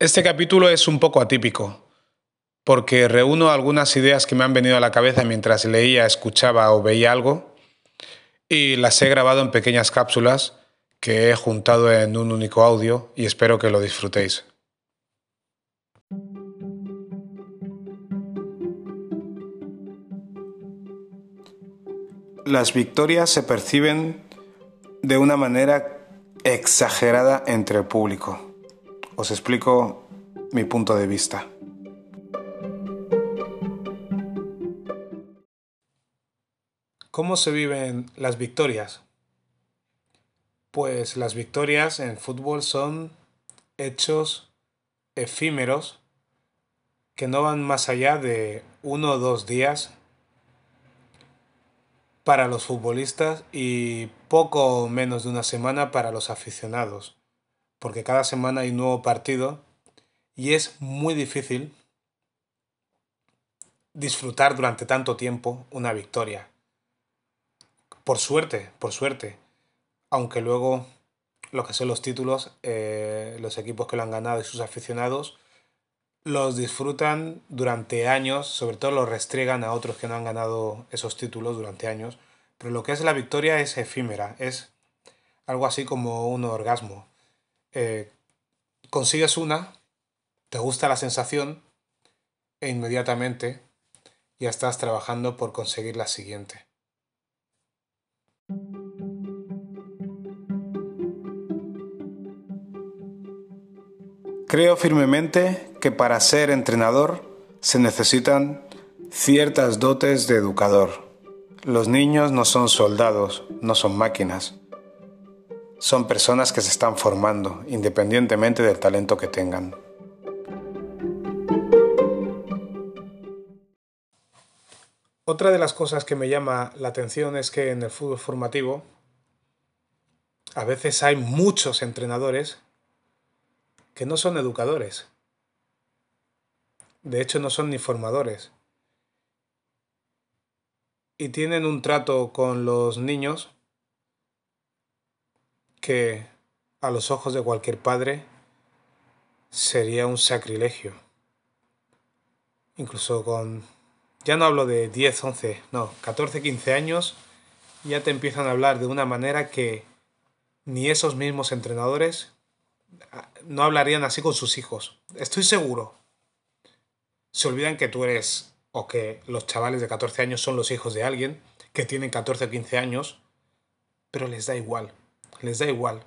Este capítulo es un poco atípico, porque reúno algunas ideas que me han venido a la cabeza mientras leía, escuchaba o veía algo, y las he grabado en pequeñas cápsulas que he juntado en un único audio y espero que lo disfrutéis. Las victorias se perciben de una manera exagerada entre el público. Os explico mi punto de vista. ¿Cómo se viven las victorias? Pues las victorias en fútbol son hechos efímeros que no van más allá de uno o dos días para los futbolistas y poco menos de una semana para los aficionados porque cada semana hay un nuevo partido y es muy difícil disfrutar durante tanto tiempo una victoria. Por suerte, por suerte. Aunque luego lo que son los títulos, eh, los equipos que lo han ganado y sus aficionados, los disfrutan durante años, sobre todo los restriegan a otros que no han ganado esos títulos durante años. Pero lo que es la victoria es efímera, es algo así como un orgasmo. Eh, consigues una, te gusta la sensación e inmediatamente ya estás trabajando por conseguir la siguiente. Creo firmemente que para ser entrenador se necesitan ciertas dotes de educador. Los niños no son soldados, no son máquinas son personas que se están formando independientemente del talento que tengan. Otra de las cosas que me llama la atención es que en el fútbol formativo a veces hay muchos entrenadores que no son educadores. De hecho, no son ni formadores. Y tienen un trato con los niños que a los ojos de cualquier padre sería un sacrilegio. Incluso con, ya no hablo de 10, 11, no, 14, 15 años, ya te empiezan a hablar de una manera que ni esos mismos entrenadores ah, no hablarían así con sus hijos. Estoy seguro. Se olvidan que tú eres o que los chavales de 14 años son los hijos de alguien que tienen 14 o 15 años, pero les da igual les da igual,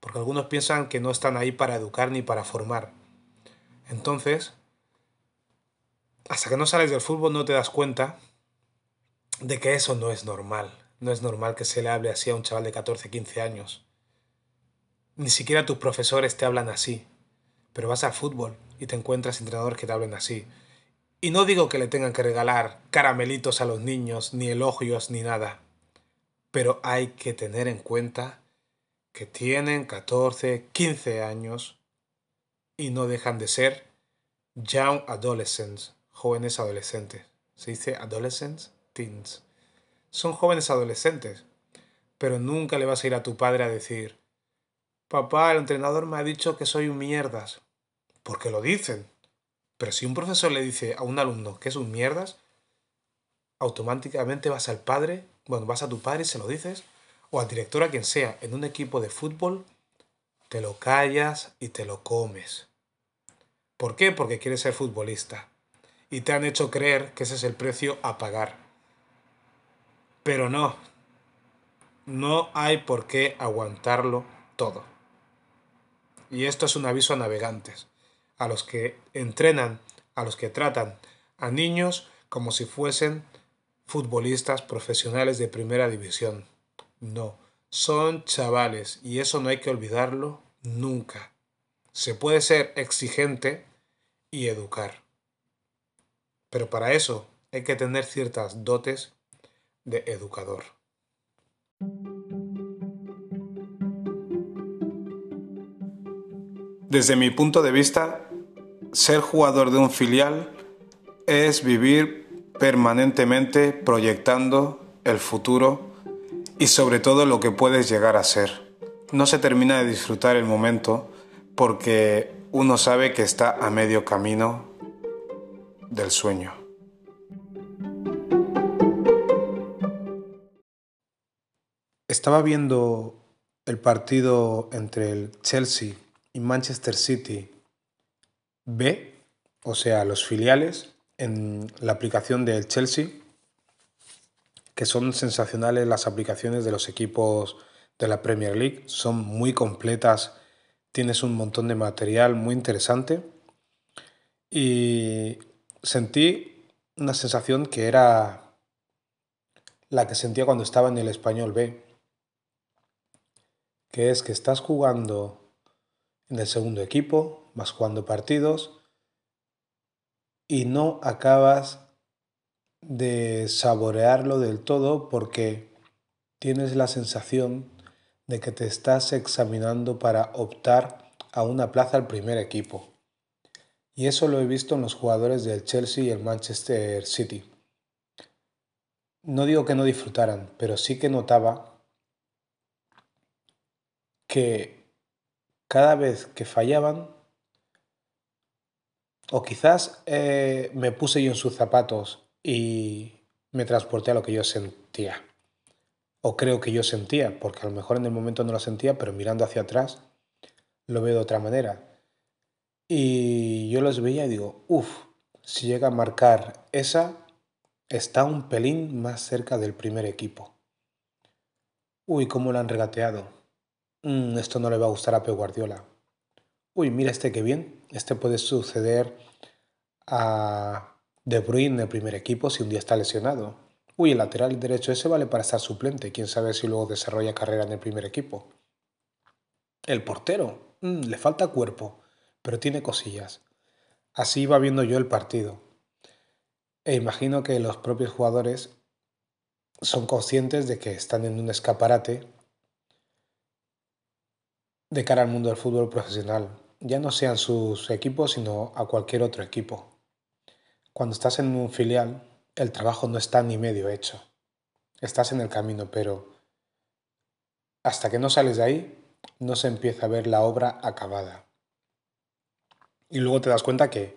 porque algunos piensan que no están ahí para educar ni para formar. Entonces, hasta que no sales del fútbol no te das cuenta de que eso no es normal. No es normal que se le hable así a un chaval de 14, 15 años. Ni siquiera tus profesores te hablan así. Pero vas al fútbol y te encuentras entrenadores que te hablen así. Y no digo que le tengan que regalar caramelitos a los niños, ni elogios, ni nada. Pero hay que tener en cuenta que tienen 14, 15 años y no dejan de ser young adolescents, jóvenes adolescentes. Se dice adolescents, teens. Son jóvenes adolescentes, pero nunca le vas a ir a tu padre a decir, papá, el entrenador me ha dicho que soy un mierdas, porque lo dicen. Pero si un profesor le dice a un alumno que es un mierdas, automáticamente vas al padre, bueno, vas a tu padre y se lo dices, o al director a quien sea en un equipo de fútbol, te lo callas y te lo comes. ¿Por qué? Porque quieres ser futbolista. Y te han hecho creer que ese es el precio a pagar. Pero no. No hay por qué aguantarlo todo. Y esto es un aviso a navegantes, a los que entrenan, a los que tratan a niños como si fuesen futbolistas profesionales de primera división. No, son chavales y eso no hay que olvidarlo nunca. Se puede ser exigente y educar. Pero para eso hay que tener ciertas dotes de educador. Desde mi punto de vista, ser jugador de un filial es vivir permanentemente proyectando el futuro y sobre todo lo que puedes llegar a ser. No se termina de disfrutar el momento porque uno sabe que está a medio camino del sueño. Estaba viendo el partido entre el Chelsea y Manchester City B, o sea, los filiales, en la aplicación del Chelsea, que son sensacionales las aplicaciones de los equipos de la Premier League, son muy completas, tienes un montón de material muy interesante. Y sentí una sensación que era la que sentía cuando estaba en el español B, que es que estás jugando en el segundo equipo, vas jugando partidos y no acabas de saborearlo del todo porque tienes la sensación de que te estás examinando para optar a una plaza al primer equipo. Y eso lo he visto en los jugadores del Chelsea y el Manchester City. No digo que no disfrutaran, pero sí que notaba que cada vez que fallaban, o quizás eh, me puse yo en sus zapatos y me transporté a lo que yo sentía, o creo que yo sentía, porque a lo mejor en el momento no lo sentía, pero mirando hacia atrás lo veo de otra manera. Y yo los veía y digo, uff, si llega a marcar esa, está un pelín más cerca del primer equipo. Uy, cómo lo han regateado. Mm, esto no le va a gustar a Pep Guardiola. Uy, mira este que bien. Este puede suceder a De Bruyne en el primer equipo si un día está lesionado. Uy, el lateral derecho ese vale para estar suplente. Quién sabe si luego desarrolla carrera en el primer equipo. El portero. Mm, le falta cuerpo, pero tiene cosillas. Así va viendo yo el partido. E imagino que los propios jugadores son conscientes de que están en un escaparate de cara al mundo del fútbol profesional, ya no sean sus equipos, sino a cualquier otro equipo. Cuando estás en un filial, el trabajo no está ni medio hecho. Estás en el camino, pero hasta que no sales de ahí, no se empieza a ver la obra acabada. Y luego te das cuenta que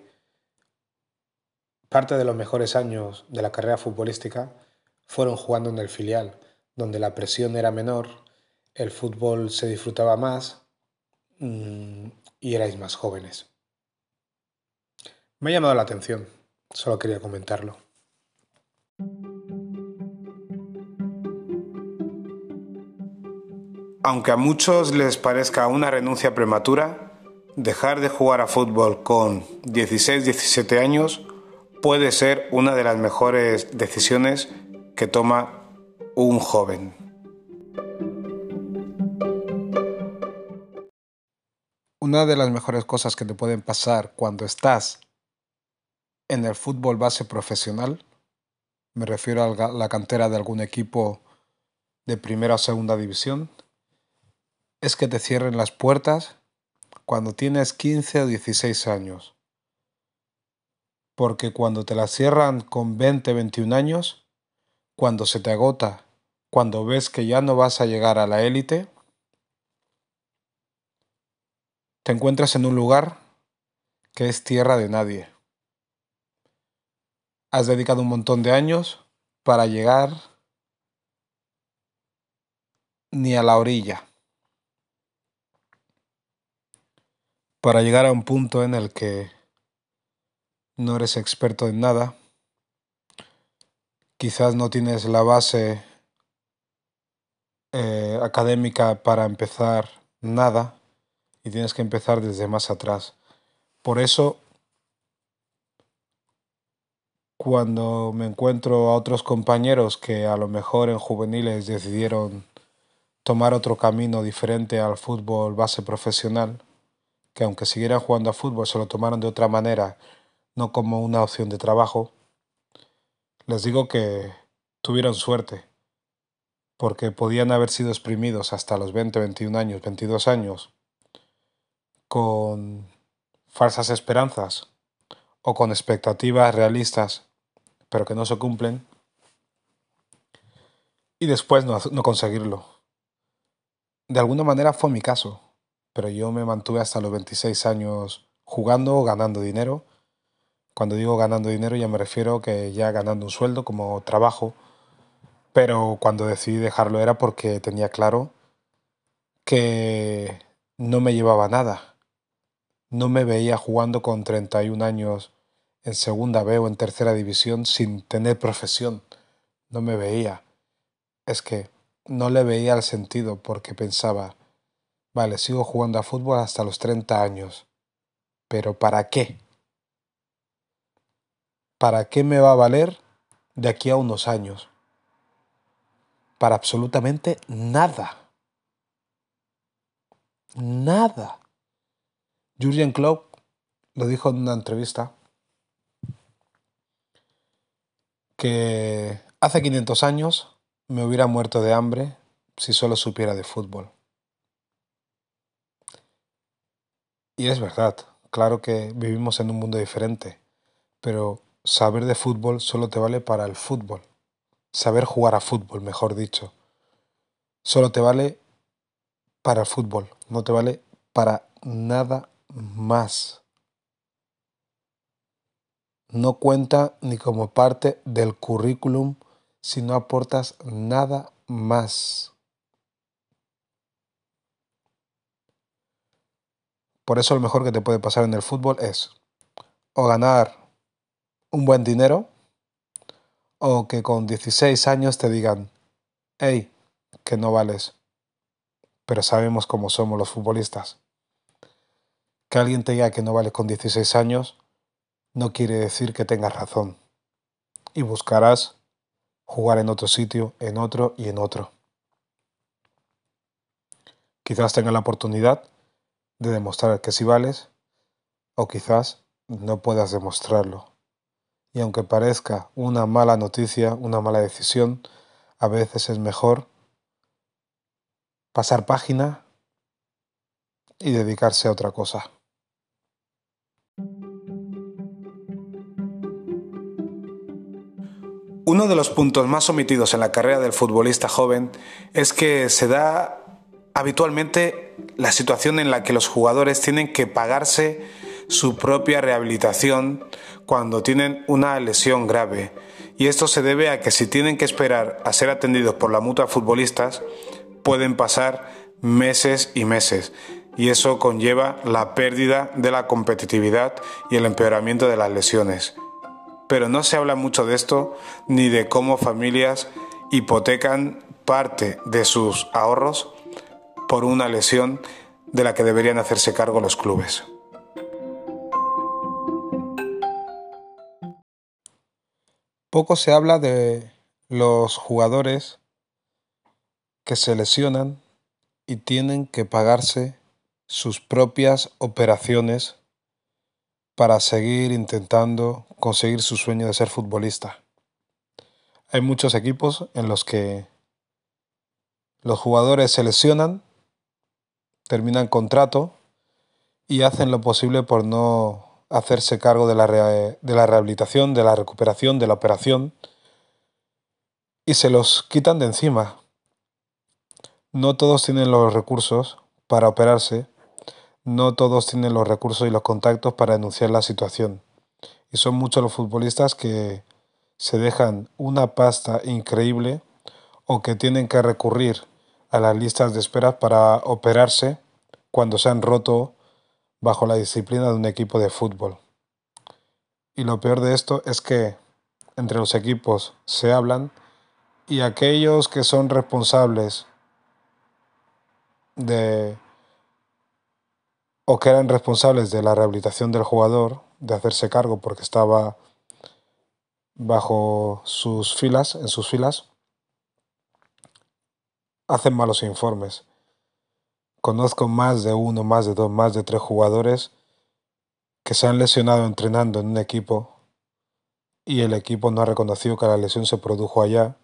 parte de los mejores años de la carrera futbolística fueron jugando en el filial, donde la presión era menor, el fútbol se disfrutaba más Mm, y erais más jóvenes. Me ha llamado la atención, solo quería comentarlo. Aunque a muchos les parezca una renuncia prematura, dejar de jugar a fútbol con 16-17 años puede ser una de las mejores decisiones que toma un joven. Una de las mejores cosas que te pueden pasar cuando estás en el fútbol base profesional, me refiero a la cantera de algún equipo de primera o segunda división, es que te cierren las puertas cuando tienes 15 o 16 años. Porque cuando te las cierran con 20, 21 años, cuando se te agota, cuando ves que ya no vas a llegar a la élite, te encuentras en un lugar que es tierra de nadie. Has dedicado un montón de años para llegar ni a la orilla. Para llegar a un punto en el que no eres experto en nada, quizás no tienes la base eh, académica para empezar nada y tienes que empezar desde más atrás. Por eso, cuando me encuentro a otros compañeros que a lo mejor en juveniles decidieron tomar otro camino diferente al fútbol base profesional, que aunque siguieran jugando a fútbol se lo tomaron de otra manera, no como una opción de trabajo, les digo que tuvieron suerte, porque podían haber sido exprimidos hasta los 20, 21 años, 22 años, con falsas esperanzas o con expectativas realistas pero que no se cumplen y después no, conseguirlo. De alguna manera fue mi caso. pero yo me mantuve hasta los 26 años jugando o ganando dinero. Cuando digo ganando dinero ya me refiero que ya ganando un sueldo como trabajo, pero cuando decidí dejarlo era porque tenía claro que no me llevaba nada. No me veía jugando con 31 años en segunda B o en tercera división sin tener profesión. No me veía. Es que no le veía el sentido porque pensaba, vale, sigo jugando a fútbol hasta los 30 años. Pero ¿para qué? ¿Para qué me va a valer de aquí a unos años? Para absolutamente nada. Nada. Jurgen Klopp lo dijo en una entrevista que hace 500 años me hubiera muerto de hambre si solo supiera de fútbol. Y es verdad, claro que vivimos en un mundo diferente, pero saber de fútbol solo te vale para el fútbol. Saber jugar a fútbol, mejor dicho. Solo te vale para el fútbol, no te vale para nada más no cuenta ni como parte del currículum si no aportas nada más. Por eso lo mejor que te puede pasar en el fútbol es o ganar un buen dinero o que con 16 años te digan, hey, que no vales. Pero sabemos cómo somos los futbolistas. Que alguien te diga que no vales con 16 años no quiere decir que tengas razón. Y buscarás jugar en otro sitio, en otro y en otro. Quizás tengas la oportunidad de demostrar que sí vales o quizás no puedas demostrarlo. Y aunque parezca una mala noticia, una mala decisión, a veces es mejor pasar página y dedicarse a otra cosa. Uno de los puntos más omitidos en la carrera del futbolista joven es que se da habitualmente la situación en la que los jugadores tienen que pagarse su propia rehabilitación cuando tienen una lesión grave. Y esto se debe a que si tienen que esperar a ser atendidos por la mutua futbolistas, pueden pasar meses y meses. Y eso conlleva la pérdida de la competitividad y el empeoramiento de las lesiones pero no se habla mucho de esto ni de cómo familias hipotecan parte de sus ahorros por una lesión de la que deberían hacerse cargo los clubes. Poco se habla de los jugadores que se lesionan y tienen que pagarse sus propias operaciones para seguir intentando conseguir su sueño de ser futbolista. Hay muchos equipos en los que los jugadores se lesionan, terminan contrato y hacen lo posible por no hacerse cargo de la, de la rehabilitación, de la recuperación, de la operación y se los quitan de encima. No todos tienen los recursos para operarse no todos tienen los recursos y los contactos para denunciar la situación. Y son muchos los futbolistas que se dejan una pasta increíble o que tienen que recurrir a las listas de espera para operarse cuando se han roto bajo la disciplina de un equipo de fútbol. Y lo peor de esto es que entre los equipos se hablan y aquellos que son responsables de o que eran responsables de la rehabilitación del jugador, de hacerse cargo porque estaba bajo sus filas, en sus filas, hacen malos informes. Conozco más de uno, más de dos, más de tres jugadores que se han lesionado entrenando en un equipo y el equipo no ha reconocido que la lesión se produjo allá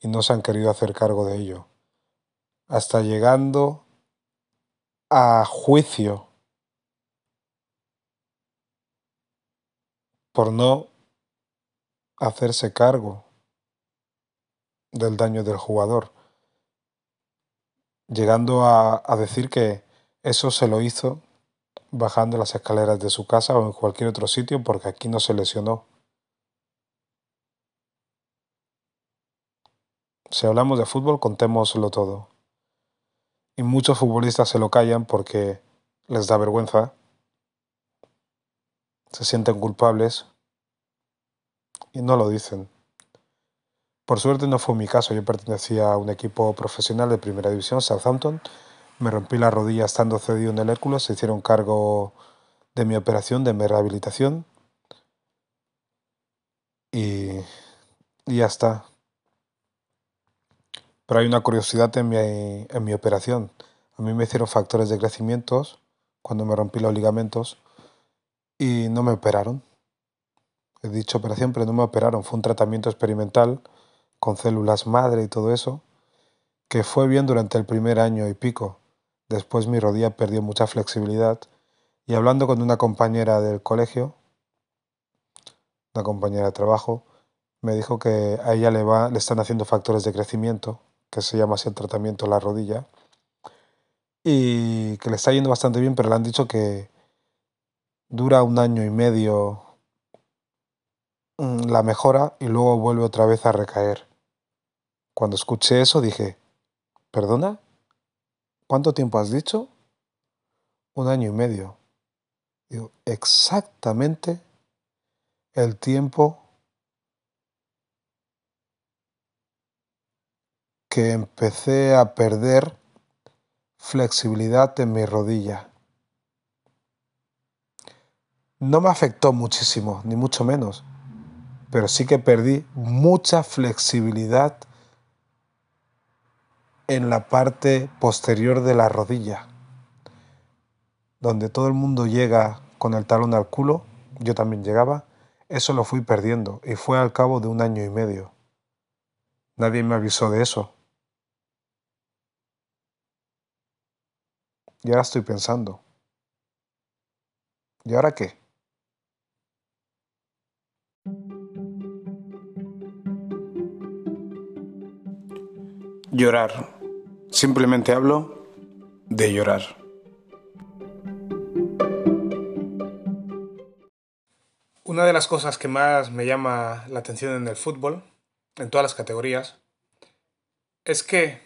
y no se han querido hacer cargo de ello. Hasta llegando a juicio por no hacerse cargo del daño del jugador, llegando a, decir que Eso se lo hizo bajando las escaleras de su casa o en cualquier otro sitio porque aquí no se lesionó. Si hablamos de fútbol, contémoslo todo. Y muchos futbolistas se lo callan porque les da vergüenza, se sienten culpables y no lo dicen. Por suerte no fue mi caso, yo pertenecía a un equipo profesional de primera división, Southampton. Me rompí la rodilla estando cedido en el Hércules, se hicieron cargo de mi operación, de mi rehabilitación. Y, y ya está. Pero hay una curiosidad en mi, en mi operación. A mí me hicieron factores de crecimiento cuando me rompí los ligamentos y no me operaron. He dicho operación, pero no me operaron. Fue un tratamiento experimental con células madre y todo eso, que fue bien durante el primer año y pico. Después mi rodilla perdió mucha flexibilidad y hablando con una compañera del colegio, una compañera de trabajo, me dijo que a ella le, va, le están haciendo factores de crecimiento que se llama así el tratamiento la rodilla, y que le está yendo bastante bien, pero le han dicho que dura un año y medio mm, la mejora y luego vuelve otra vez a recaer. Cuando escuché eso dije, ¿perdona? ¿Cuánto tiempo has dicho? Un año y medio. Digo, exactamente el tiempo que empecé a perder flexibilidad en mi rodilla. No me afectó muchísimo, ni mucho menos, pero sí que perdí mucha flexibilidad en la parte posterior de la rodilla, donde todo el mundo llega con el talón al culo, yo también llegaba, eso lo fui perdiendo y fue al cabo de un año y medio. Nadie me avisó de eso. Y ahora estoy pensando, ¿y ahora qué? Llorar. Simplemente hablo de llorar. Una de las cosas que más me llama la atención en el fútbol, en todas las categorías, es que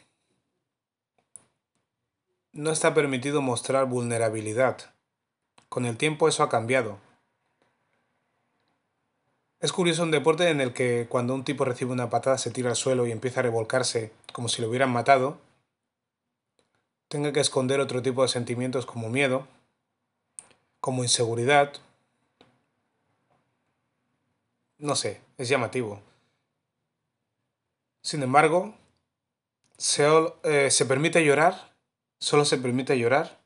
no está permitido mostrar vulnerabilidad. Con el tiempo eso ha cambiado. Es curioso un deporte en el que cuando un tipo recibe una patada se tira al suelo y empieza a revolcarse como si lo hubieran matado, tenga que esconder otro tipo de sentimientos como miedo, como inseguridad. No sé, es llamativo. Sin embargo, se, eh, permite llorar solo se permite llorar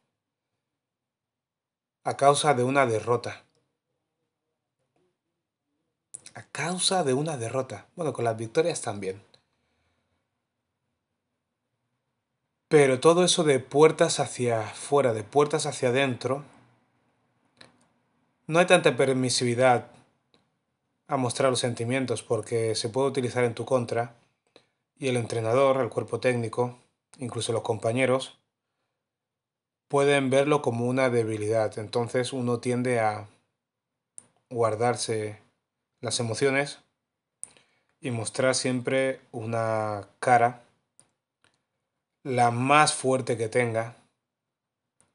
a causa de una derrota. A causa de una derrota. Bueno, con las victorias también. Pero todo eso de puertas hacia afuera, de puertas hacia adentro, no hay tanta permisividad a mostrar los sentimientos porque se puede utilizar en tu contra y el entrenador, el cuerpo técnico, incluso los compañeros, pueden verlo como una debilidad. Entonces uno tiende a guardarse las emociones y mostrar siempre una cara la más fuerte que tenga.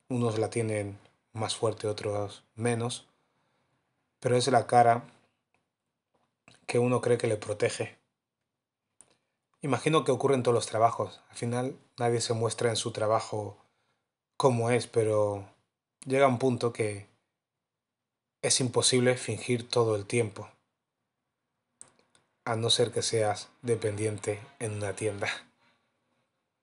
Unos la tienen más fuerte, otros menos. Pero es la cara que uno cree que le protege. Imagino que ocurre en todos los trabajos. Al final nadie se muestra en su trabajo como es, pero llega un punto que es imposible fingir todo el tiempo, a no ser que seas dependiente en una tienda.